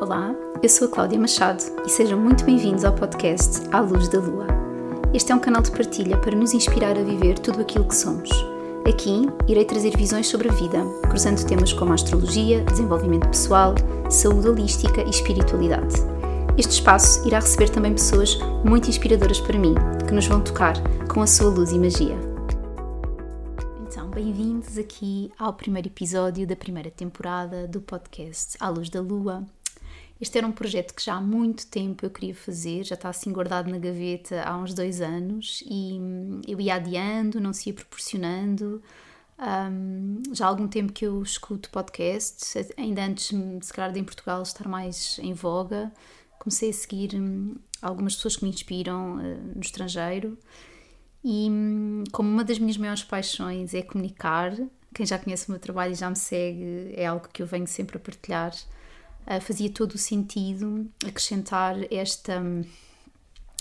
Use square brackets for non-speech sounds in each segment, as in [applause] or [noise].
Olá, eu sou a Cláudia Machado e sejam muito bem-vindos ao podcast À Luz da Lua. Este é um canal de partilha para nos inspirar a viver tudo aquilo que somos. Aqui irei trazer visões sobre a vida, cruzando temas como astrologia, desenvolvimento pessoal, saúde holística e espiritualidade. Este espaço irá receber também pessoas muito inspiradoras para mim, que nos vão tocar com a sua luz e magia. Então, bem-vindos aqui ao primeiro episódio da primeira temporada do podcast À Luz da Lua. Este era um projeto que já há muito tempo eu queria fazer, já está assim guardado na gaveta há uns dois anos e hum, eu ia adiando, não se ia proporcionando. Um, já há algum tempo que eu escuto podcasts, ainda antes, hum, se calhar, de em Portugal estar mais em voga. Comecei a seguir um, algumas pessoas que me inspiram uh, no estrangeiro e, hum, como uma das minhas maiores paixões é comunicar, quem já conhece o meu trabalho e já me segue, é algo que eu venho sempre a partilhar fazia todo o sentido acrescentar esta,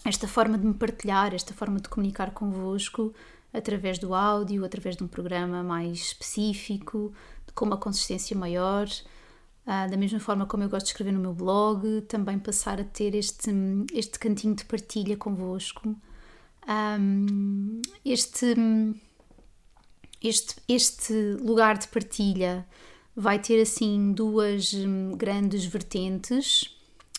esta forma de me partilhar, esta forma de comunicar convosco através do áudio, através de um programa mais específico, com uma consistência maior. Uh, da mesma forma como eu gosto de escrever no meu blog, também passar a ter este, este cantinho de partilha convosco. Um, este, este, este lugar de partilha vai ter assim duas hum, grandes vertentes,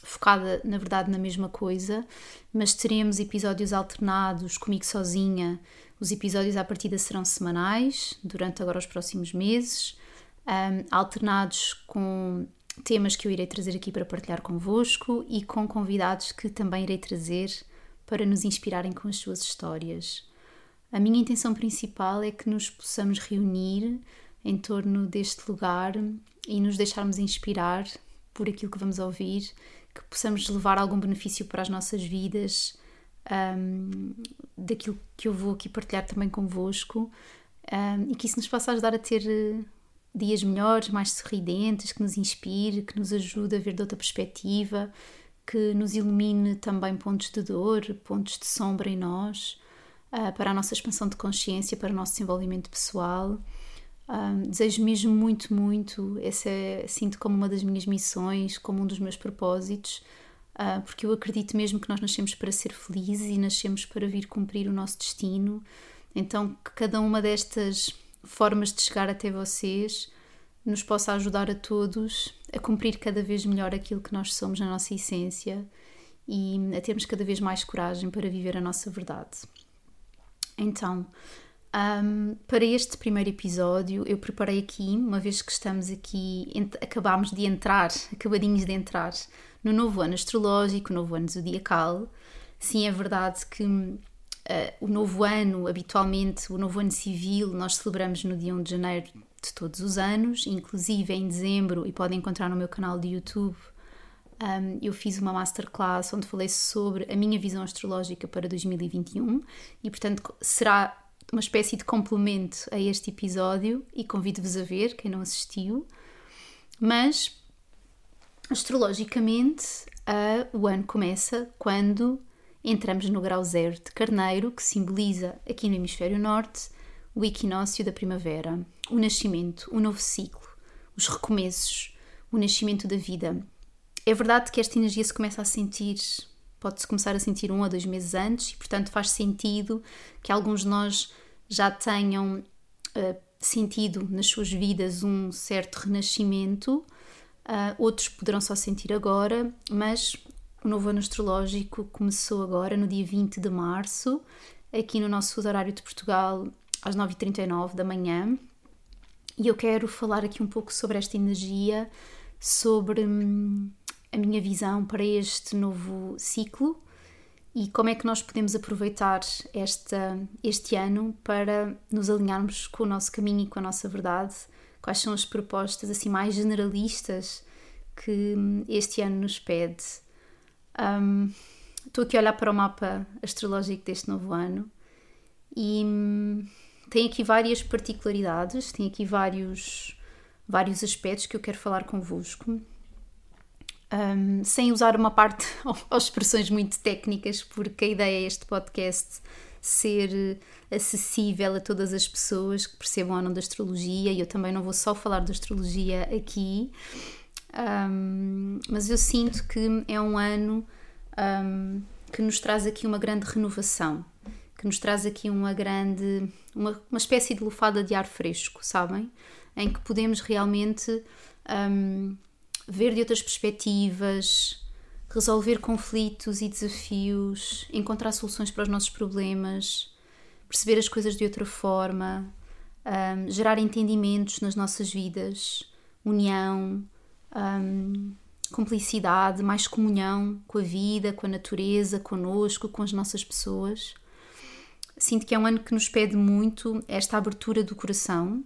focada na verdade na mesma coisa, mas teremos episódios alternados comigo sozinha. Os episódios à partida serão semanais, durante agora os próximos meses, um, alternados com temas que eu irei trazer aqui para partilhar convosco e com convidados que também irei trazer para nos inspirarem com as suas histórias. A minha intenção principal é que nos possamos reunir em torno deste lugar e nos deixarmos inspirar por aquilo que vamos ouvir, que possamos levar algum benefício para as nossas vidas, um, daquilo que eu vou aqui partilhar também convosco, um, e que isso nos possa ajudar a ter eh, dias melhores, mais sorridentes, que nos inspire, que nos ajude a ver de outra perspectiva, que nos ilumine também pontos de dor, pontos de sombra em nós, uh, para a nossa expansão de consciência, para o nosso desenvolvimento pessoal. Um, desejo mesmo muito, muito. Essa é, sinto como uma das minhas missões, como um dos meus propósitos, uh, porque eu acredito mesmo que nós nascemos para ser felizes e nascemos para vir cumprir o nosso destino. Então, que cada uma destas formas de chegar até vocês nos possa ajudar a todos a cumprir cada vez melhor aquilo que nós somos na nossa essência e a termos cada vez mais coragem para viver a nossa verdade. Então, um, para este primeiro episódio, eu preparei aqui, uma vez que estamos aqui, acabámos de entrar, acabadinhos de entrar no novo ano astrológico, novo ano zodiacal. Sim, é verdade que uh, o novo ano, habitualmente, o novo ano civil, nós celebramos no dia 1 de janeiro de todos os anos, inclusive em dezembro, e podem encontrar no meu canal de YouTube. Um, eu fiz uma masterclass onde falei sobre a minha visão astrológica para 2021 e, portanto, será uma espécie de complemento a este episódio e convido-vos a ver, quem não assistiu. Mas, astrologicamente, uh, o ano começa quando entramos no grau zero de Carneiro, que simboliza aqui no Hemisfério Norte o equinócio da primavera, o nascimento, o novo ciclo, os recomeços, o nascimento da vida. É verdade que esta energia se começa a sentir pode-se começar a sentir um ou dois meses antes e, portanto, faz sentido que alguns de nós já tenham uh, sentido nas suas vidas um certo renascimento, uh, outros poderão só sentir agora, mas o novo ano astrológico começou agora, no dia 20 de março, aqui no nosso horário de Portugal, às 9h39 da manhã. E eu quero falar aqui um pouco sobre esta energia, sobre hum, a minha visão para este novo ciclo e como é que nós podemos aproveitar esta, este ano para nos alinharmos com o nosso caminho e com a nossa verdade? Quais são as propostas assim mais generalistas que este ano nos pede? Um, estou aqui a olhar para o mapa astrológico deste novo ano e hum, tem aqui várias particularidades, tem aqui vários, vários aspectos que eu quero falar convosco um, sem usar uma parte [laughs] ou expressões muito técnicas, porque a ideia é este podcast ser acessível a todas as pessoas que percebam ou não da astrologia, e eu também não vou só falar de astrologia aqui. Um, mas eu sinto que é um ano um, que nos traz aqui uma grande renovação, que nos traz aqui uma grande, uma, uma espécie de lufada de ar fresco, sabem? Em que podemos realmente um, ver de outras perspectivas, resolver conflitos e desafios, encontrar soluções para os nossos problemas, perceber as coisas de outra forma, um, gerar entendimentos nas nossas vidas, união, um, cumplicidade, mais comunhão com a vida, com a natureza, conosco, com as nossas pessoas. Sinto que é um ano que nos pede muito esta abertura do coração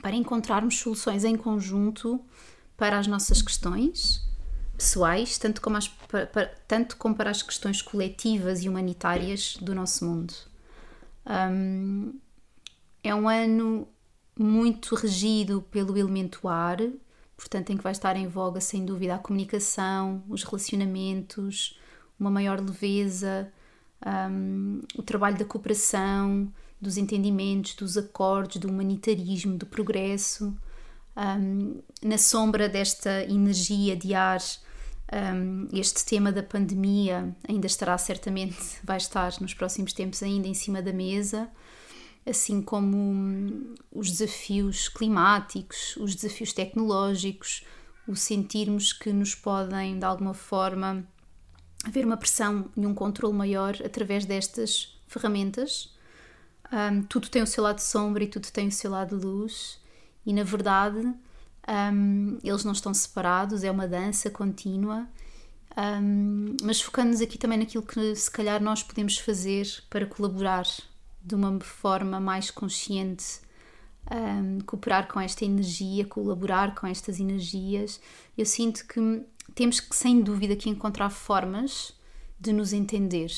para encontrarmos soluções em conjunto para as nossas questões pessoais, tanto como, as, para, tanto como para as questões coletivas e humanitárias do nosso mundo. Um, é um ano muito regido pelo elemento ar, portanto, em que vai estar em voga, sem dúvida, a comunicação, os relacionamentos, uma maior leveza, um, o trabalho da cooperação, dos entendimentos, dos acordos, do humanitarismo, do progresso. Um, na sombra desta energia de ar, um, este tema da pandemia ainda estará certamente, vai estar nos próximos tempos ainda em cima da mesa, assim como hum, os desafios climáticos, os desafios tecnológicos, o sentirmos que nos podem, de alguma forma, haver uma pressão e um controle maior através destas ferramentas. Um, tudo tem o seu lado sombra e tudo tem o seu lado luz, e na verdade um, eles não estão separados, é uma dança contínua. Um, mas focando-nos aqui também naquilo que se calhar nós podemos fazer para colaborar de uma forma mais consciente, um, cooperar com esta energia, colaborar com estas energias. Eu sinto que temos que, sem dúvida, que encontrar formas de nos entender,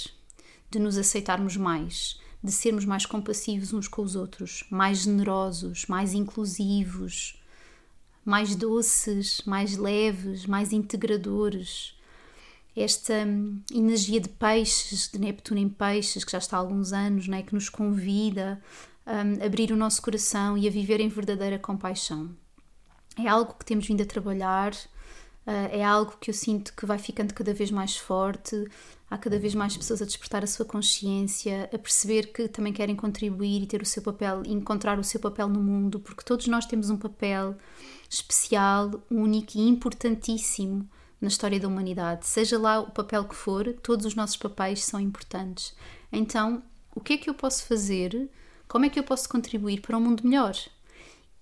de nos aceitarmos mais, de sermos mais compassivos uns com os outros, mais generosos, mais inclusivos, mais doces, mais leves, mais integradores. Esta hum, energia de peixes, de Neptuno em peixes, que já está há alguns anos, né, que nos convida um, a abrir o nosso coração e a viver em verdadeira compaixão. É algo que temos vindo a trabalhar, é algo que eu sinto que vai ficando cada vez mais forte. Há cada vez mais pessoas a despertar a sua consciência, a perceber que também querem contribuir e ter o seu papel, encontrar o seu papel no mundo, porque todos nós temos um papel especial, único e importantíssimo na história da humanidade. Seja lá o papel que for, todos os nossos papéis são importantes. Então, o que é que eu posso fazer? Como é que eu posso contribuir para um mundo melhor?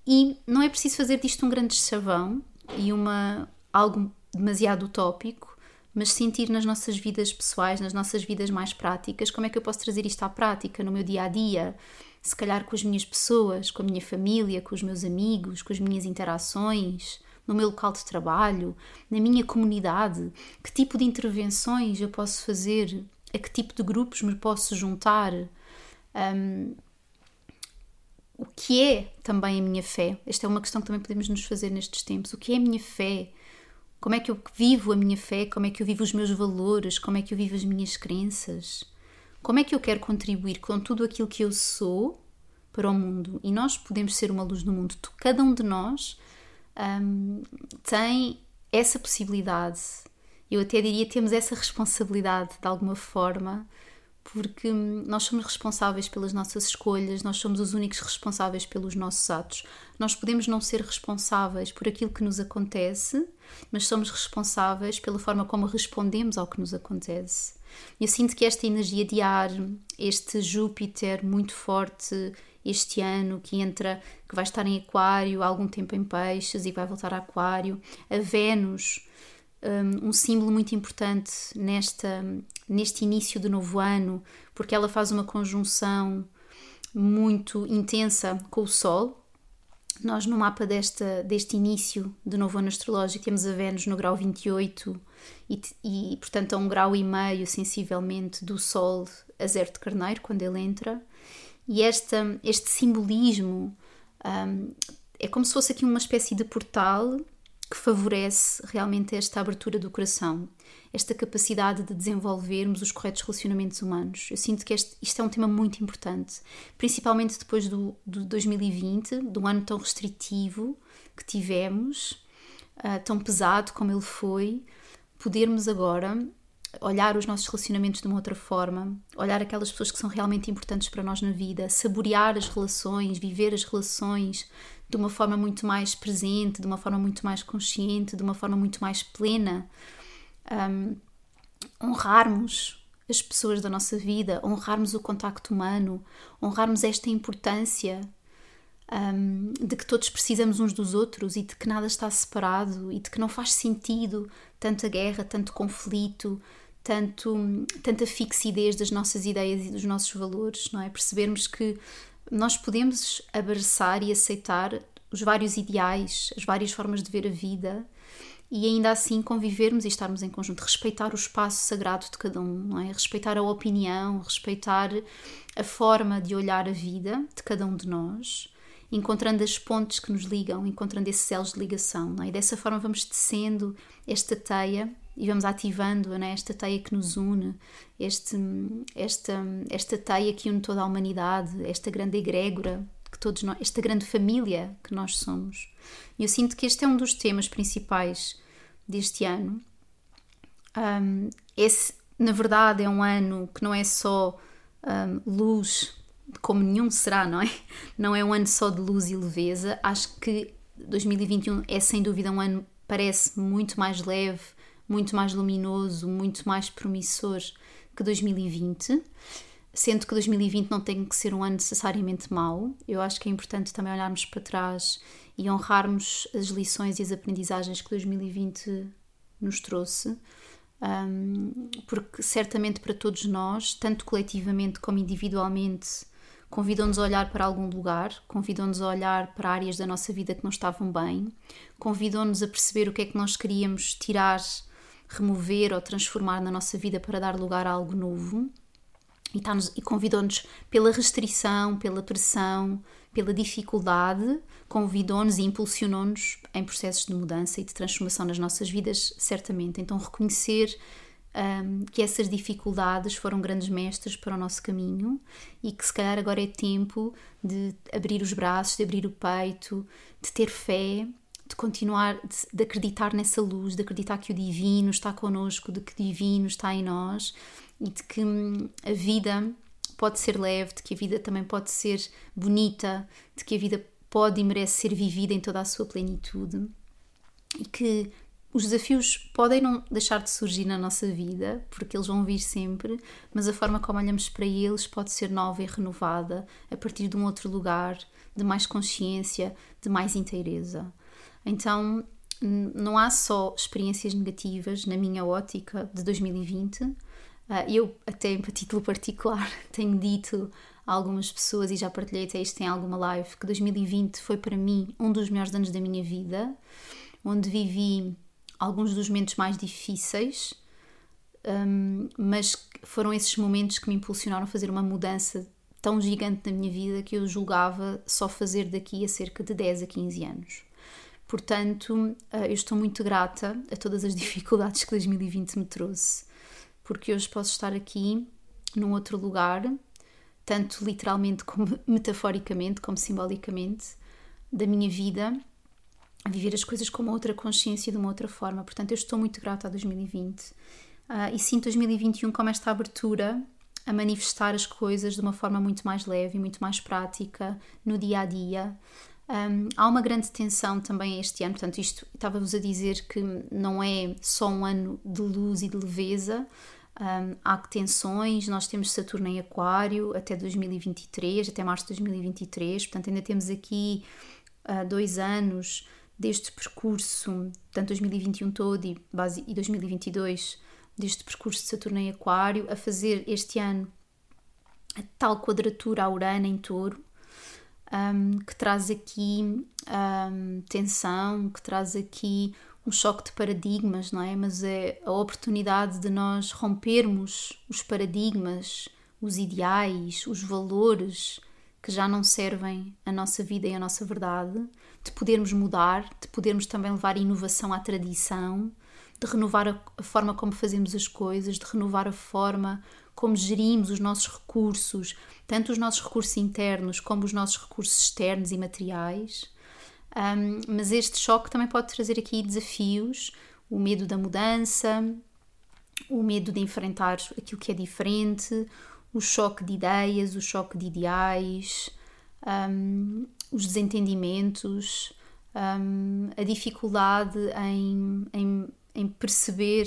E não é preciso fazer disto um grande chavão e uma, algo demasiado utópico, mas sentir nas nossas vidas pessoais, nas nossas vidas mais práticas, como é que eu posso trazer isto à prática no meu dia a dia, se calhar com as minhas pessoas, com a minha família, com os meus amigos, com as minhas interações, no meu local de trabalho, na minha comunidade, que tipo de intervenções eu posso fazer, a que tipo de grupos me posso juntar. Um, o que é também a minha fé? Esta é uma questão que também podemos nos fazer nestes tempos. O que é a minha fé? Como é que eu vivo a minha fé? Como é que eu vivo os meus valores? Como é que eu vivo as minhas crenças? Como é que eu quero contribuir com tudo aquilo que eu sou para o mundo? E nós podemos ser uma luz no mundo. Cada um de nós um, tem essa possibilidade. Eu até diria temos essa responsabilidade de alguma forma, porque nós somos responsáveis pelas nossas escolhas, nós somos os únicos responsáveis pelos nossos atos. Nós podemos não ser responsáveis por aquilo que nos acontece, mas somos responsáveis pela forma como respondemos ao que nos acontece. Eu sinto que esta energia de ar, este Júpiter muito forte este ano, que entra, que vai estar em Aquário, há algum tempo em Peixes e vai voltar a Aquário, a Vênus, um, um símbolo muito importante nesta, neste início do novo ano, porque ela faz uma conjunção muito intensa com o Sol, nós, no mapa desta, deste início do novo ano astrológico, temos a Vênus no grau 28 e, e, portanto, a um grau e meio, sensivelmente, do Sol a zero de Carneiro, quando ele entra. E esta, este simbolismo um, é como se fosse aqui uma espécie de portal que favorece realmente esta abertura do coração, esta capacidade de desenvolvermos os corretos relacionamentos humanos. Eu sinto que este, isto é um tema muito importante, principalmente depois do, do 2020, do ano tão restritivo que tivemos. uh, tão pesado como ele foi, podermos agora olhar os nossos relacionamentos de uma outra forma, olhar aquelas pessoas que são realmente importantes para nós na vida, saborear as relações, viver as relações de uma forma muito mais presente, de uma forma muito mais consciente, de uma forma muito mais plena. Um, honrarmos as pessoas da nossa vida, honrarmos o contacto humano, honrarmos esta importância um, de que todos precisamos uns dos outros e de que nada está separado e de que não faz sentido tanta guerra, tanto conflito, tanto, tanta fixidez das nossas ideias e dos nossos valores, não é? Percebermos que nós podemos abraçar e aceitar os vários ideais, as várias formas de ver a vida e ainda assim convivermos e estarmos em conjunto, respeitar o espaço sagrado de cada um, não é? Respeitar a opinião, respeitar a forma de olhar a vida de cada um de nós, encontrando as pontes que nos ligam, encontrando esses elos de ligação, não é? E dessa forma vamos tecendo esta teia e vamos ativando né, esta teia que nos une, este, esta, esta teia que une toda a humanidade, esta grande egrégora, que todos nós, esta grande família que nós somos. E eu sinto que este é um dos temas principais deste ano. Um, esse, na verdade, é um ano que não é só um, luz, como nenhum será, não é? [laughs] Não é um ano só de luz e leveza. Acho que 2021 é sem dúvida um ano, parece muito mais leve, muito mais luminoso, muito mais promissor que 2020. Sendo que 2020 não tem que ser um ano necessariamente mau, eu acho que é importante também olharmos para trás e honrarmos as lições e as aprendizagens que 2020 nos trouxe, um, porque certamente para todos nós, tanto coletivamente como individualmente, convidam-nos a olhar para algum lugar, convidam-nos a olhar para áreas da nossa vida que não estavam bem, convidam-nos a perceber o que é que nós queríamos tirar remover ou transformar na nossa vida para dar lugar a algo novo. E, e convidou-nos pela restrição, pela pressão, pela dificuldade, convidou-nos e impulsionou-nos em processos de mudança e de transformação nas nossas vidas, certamente. Então, reconhecer um, que essas dificuldades foram grandes mestres para o nosso caminho e que se calhar agora é tempo de abrir os braços, de abrir o peito, de ter fé de continuar, de, de, acreditar nessa luz, de acreditar que o divino está connosco, de que o divino está em nós e de que hum, a vida pode ser leve, de que a vida também pode ser bonita, de que a vida pode e merece ser vivida em toda a sua plenitude e que os desafios podem não deixar de surgir na nossa vida, porque eles vão vir sempre, mas a forma como olhamos para eles pode ser nova e renovada a partir de um outro lugar, de mais consciência, de mais inteireza. Então, não há só experiências negativas na minha ótica de 2020. Ah, eu, até em título particular, [laughs] tenho dito a algumas pessoas e já partilhei até isto em alguma live que 2020 foi para mim um dos melhores anos da minha vida, onde vivi alguns dos momentos mais difíceis, um, mas foram esses momentos que me impulsionaram a fazer uma mudança tão gigante na minha vida que eu julgava só fazer daqui a cerca de 10 a 15 anos. Portanto, eh, eu estou muito grata a todas as [laughs] dificuldades que 2020 me trouxe, porque hoje posso estar aqui num outro lugar, tanto literalmente como [laughs] metaforicamente, como simbolicamente, da minha vida, a viver as coisas com uma outra consciência de uma outra forma. Portanto, eu estou muito grata a 2020 uh, e sinto 2021 como esta abertura a manifestar as coisas de uma forma muito mais leve e muito mais prática no dia a dia. Um, há uma grande tensão também este ano, portanto, isto estava-vos a dizer que não é só um ano de luz e de leveza, um, há tensões, nós temos Saturno em Aquário até 2023, até março de 2023, portanto, ainda temos aqui uh, dois anos deste percurso, tanto 2021 todo e, base, e 2022, deste percurso de Saturno em Aquário, a fazer este ano a tal quadratura a Urano em Touro um, que traz aqui um, tensão, que traz aqui um choque de paradigmas, não é? Mas é a oportunidade de nós rompermos os paradigmas, os ideais, os valores que já não servem a nossa vida e a nossa verdade, de podermos mudar, de podermos também levar inovação à tradição, de renovar a forma como fazemos as coisas, de renovar a forma como gerimos os nossos recursos, tanto os nossos recursos internos como os nossos recursos externos e materiais. Um, mas este choque também pode trazer aqui desafios, o medo da mudança, o medo de enfrentar aquilo que é diferente, o choque de ideias, o choque de ideais, um, os desentendimentos, um, a dificuldade em, em, em perceber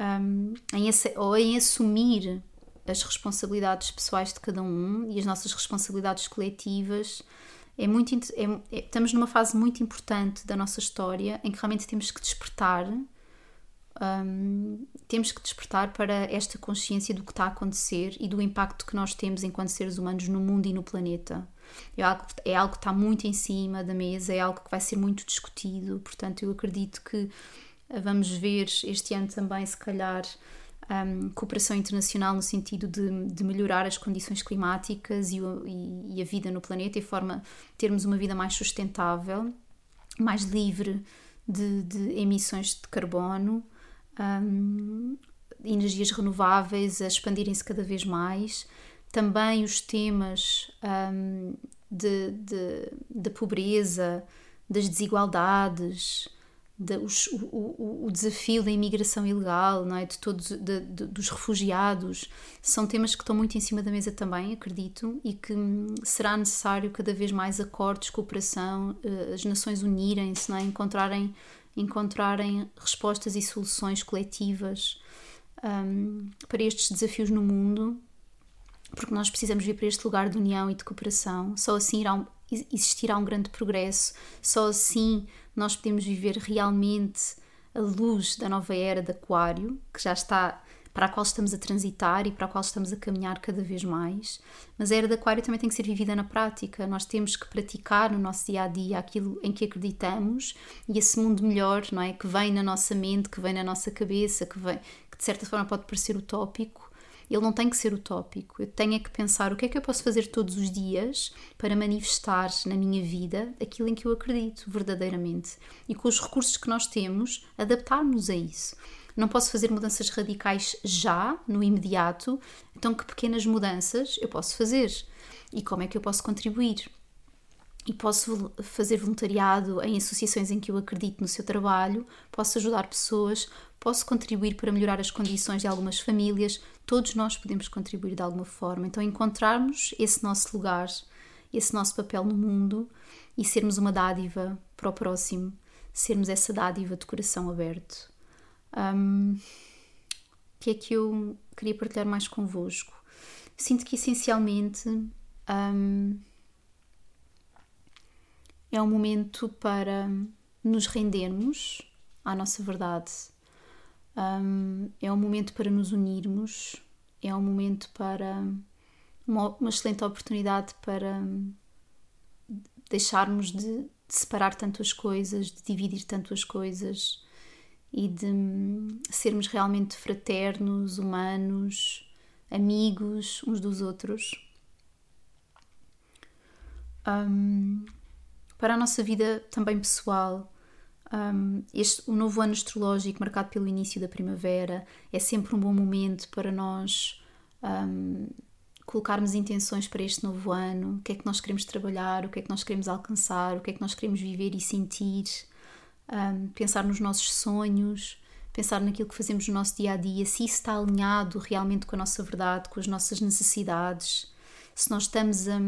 um, em, ou em assumir as responsabilidades pessoais de cada um e as nossas responsabilidades coletivas. É muito, é, é, estamos numa fase muito importante da nossa história em que realmente temos que despertar um, temos que despertar para esta consciência do que está a acontecer e do impacto que nós temos enquanto seres humanos no mundo e no planeta. É algo, é algo que está muito em cima da mesa, é algo que vai ser muito discutido, portanto, eu acredito que vamos ver este ano também, se calhar, um, cooperação internacional no sentido de, de, melhorar as condições climáticas e, e, e a vida no planeta, e forma termos uma vida mais sustentável, mais livre de, de emissões de carbono um, energias renováveis a expandirem-se cada vez mais, também os temas um, de, de, de, pobreza, das desigualdades, de, o, o, desafio da imigração ilegal, não é? de todos de, dos refugiados, são temas que estão muito em cima da mesa também, acredito, e que hum, será necessário cada vez mais acordos, cooperação, eh, as nações unirem-se, é? encontrarem encontrarem respostas e soluções coletivas um, para estes desafios no mundo, porque nós precisamos vir para este lugar de união e de cooperação. Só assim irá um, existirá um grande progresso, só assim nós podemos viver realmente a luz da nova era de Aquário, que já está para a qual estamos a transitar e para a qual estamos a caminhar cada vez mais. Mas a era de Aquário também tem que ser vivida na prática. Nós temos que praticar no nosso dia a dia aquilo em que acreditamos e esse mundo melhor, não é? Que vem na nossa mente, que vem na nossa cabeça, que, vem, que de certa forma pode parecer utópico. Ele não tem que ser utópico. Eu tenho é que pensar o que é que eu posso fazer todos os dias para manifestar na minha vida aquilo em que eu acredito verdadeiramente. E com os recursos que nós temos, adaptarmos a isso. Não posso fazer mudanças radicais já, no imediato, então que pequenas mudanças eu posso fazer? E como é que eu posso contribuir? E posso fazer voluntariado em associações em que eu acredito no seu trabalho, posso ajudar pessoas, posso contribuir para melhorar as condições de algumas famílias, todos nós podemos contribuir de alguma forma. Então, encontrarmos esse nosso lugar, esse nosso papel no mundo e sermos uma dádiva para o próximo, sermos essa dádiva de coração aberto. Um, que é que eu queria partilhar mais convosco? Sinto que essencialmente um, é um momento para nos rendermos à nossa verdade, um, é um momento para nos unirmos, é um momento para uma, uma excelente oportunidade para deixarmos de, de separar tanto as coisas, de dividir tanto as coisas e de sermos realmente fraternos, humanos, amigos uns dos outros. Um, para a nossa vida também pessoal, um, este, o novo ano astrológico, marcado pelo início da primavera, é sempre um bom momento para nós um, colocarmos intenções para este novo ano, o que é que nós queremos trabalhar, o que é que nós queremos alcançar, o que é que nós queremos viver e sentir um, pensar nos nossos sonhos, pensar naquilo que fazemos no nosso dia a dia, se isso está alinhado realmente com a nossa verdade, com as nossas necessidades, se nós estamos a,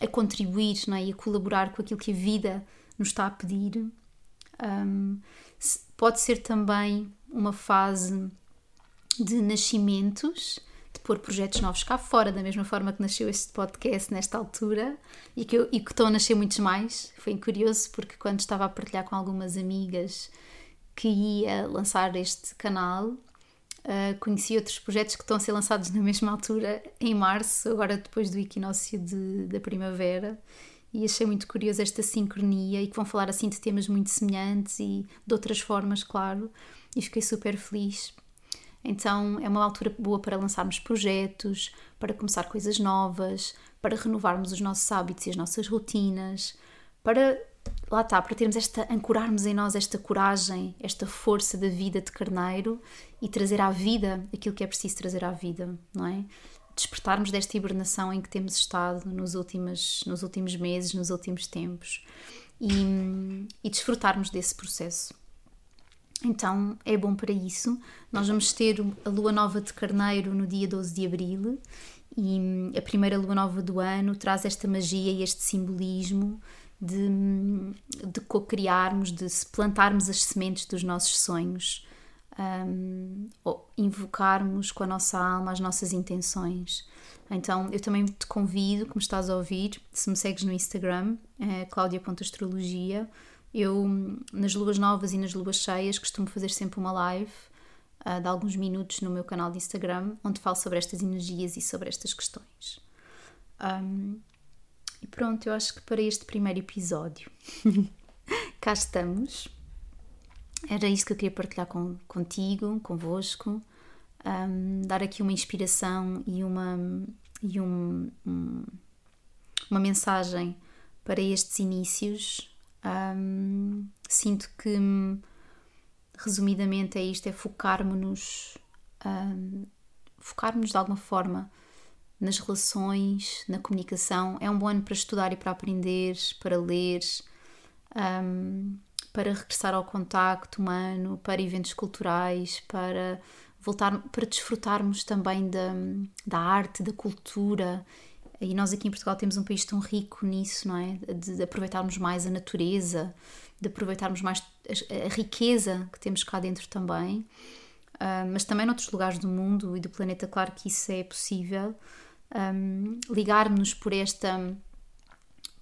a contribuir não é? e a colaborar com aquilo que a vida nos está a pedir. Um, pode ser também uma fase de nascimentos pôr projetos novos cá fora, da mesma forma que nasceu este podcast nesta altura e que, eu, e que estão a nascer muitos mais. Foi curioso porque quando estava a partilhar com algumas amigas que ia lançar este canal, uh, conheci outros projetos que estão a ser lançados na mesma altura, em março, agora depois do equinócio de, da primavera. E achei muito curioso esta sincronia e que vão falar assim de temas muito semelhantes e de outras formas, claro. E fiquei super feliz então é uma altura boa para lançarmos projetos, para começar coisas novas, para renovarmos os nossos hábitos e as nossas rotinas, para lá está, para termos esta, ancorarmos em nós esta coragem, esta força da vida de carneiro e trazer à vida aquilo que é preciso trazer à vida, não é? Despertarmos desta hibernação em que temos estado nos últimos, nos últimos meses, nos últimos tempos. e, e desfrutarmos desse processo. Então é bom para isso. Nós vamos ter a lua nova de Carneiro no dia 12 de abril e a primeira lua nova do ano traz esta magia e este simbolismo de, de co-criarmos, de se plantarmos as sementes dos nossos sonhos, um, invocarmos com a nossa alma as nossas intenções. Então eu também te convido, como estás a ouvir, se me segues no Instagram, é claudia.astrologia, eu nas luas novas e nas luas cheias costumo fazer sempre uma live uh, de alguns minutos no meu canal de Instagram, onde falo sobre estas energias e sobre estas questões. Um, e pronto, eu acho que para este primeiro episódio [laughs] cá estamos. Era isto que eu queria partilhar com, contigo, convosco, um, dar aqui uma inspiração e uma, e um, um, uma mensagem para estes inícios. Um, sinto que, resumidamente, é isto: é focarmos-nos, um, focarmos de alguma forma nas relações, na comunicação. É um bom ano para estudar e para aprender, para ler, um, para regressar ao contacto humano, para eventos culturais, para voltar, para desfrutarmos também da, da arte, da cultura. E nós aqui em Portugal temos um país tão rico nisso, não é? De, de aproveitarmos mais a natureza, de aproveitarmos mais a, a riqueza que temos cá dentro também. Uh, mas também noutros lugares do mundo e do planeta, claro que isso é possível. Um, Ligar-nos por esta,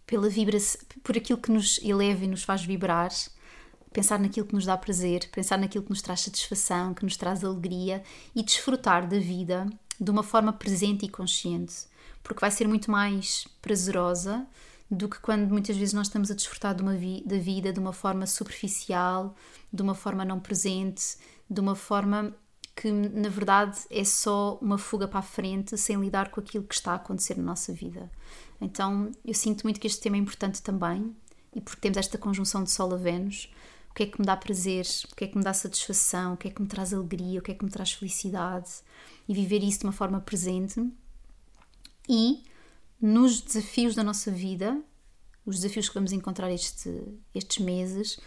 pela vibração, por aquilo que nos eleva e nos faz vibrar, pensar naquilo que nos dá prazer, pensar naquilo que nos traz satisfação, que nos traz alegria e desfrutar da vida de uma forma presente e consciente, porque vai ser muito mais prazerosa do que quando muitas vezes nós estamos a desfrutar de vi da vida de uma forma superficial, de uma forma não presente, de uma forma que na verdade é só uma fuga para a frente sem lidar com aquilo que está a acontecer na nossa vida. Então eu sinto muito que este tema é importante também, e porque temos esta conjunção de Sol a Vênus, o que é que me dá prazer, o que é que me dá satisfação, o que é que me traz alegria, o que é que me traz felicidade e viver isso de uma forma presente. E nos desafios da nossa vida, os desafios que vamos encontrar este, estes meses,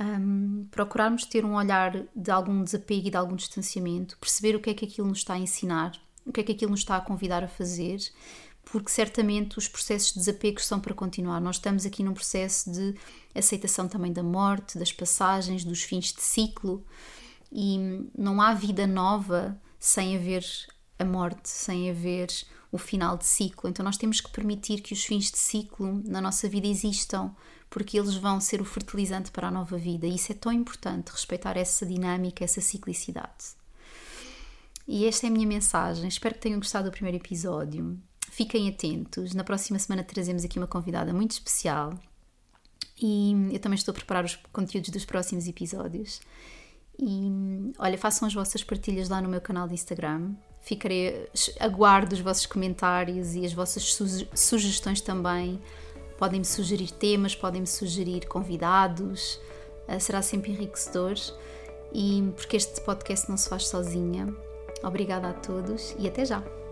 um, procurarmos ter um olhar de algum desapego e de algum distanciamento, perceber o que é que aquilo nos está a ensinar, o que é que aquilo nos está a convidar a fazer porque certamente os processos de desapego são para continuar. Nós estamos aqui num processo de aceitação também da morte, das passagens, dos fins de ciclo, e não há vida nova sem haver a morte, sem haver o final de ciclo. Então nós temos que permitir que os fins de ciclo na nossa vida existam, porque eles vão ser o fertilizante para a nova vida. E isso é tão importante, respeitar essa dinâmica, essa ciclicidade. E esta é a minha mensagem. Espero que tenham gostado do primeiro episódio. Fiquem atentos, na próxima semana trazemos aqui uma convidada muito especial e eu também estou a preparar os conteúdos dos próximos episódios. E olha, façam as vossas partilhas lá no meu canal de Instagram. Ficarei, aguardo os vossos comentários e as vossas sugestões também. Podem-me sugerir temas, podem-me sugerir convidados, uh, será sempre enriquecedor. E porque este podcast não se faz sozinha. Obrigada a todos e até já!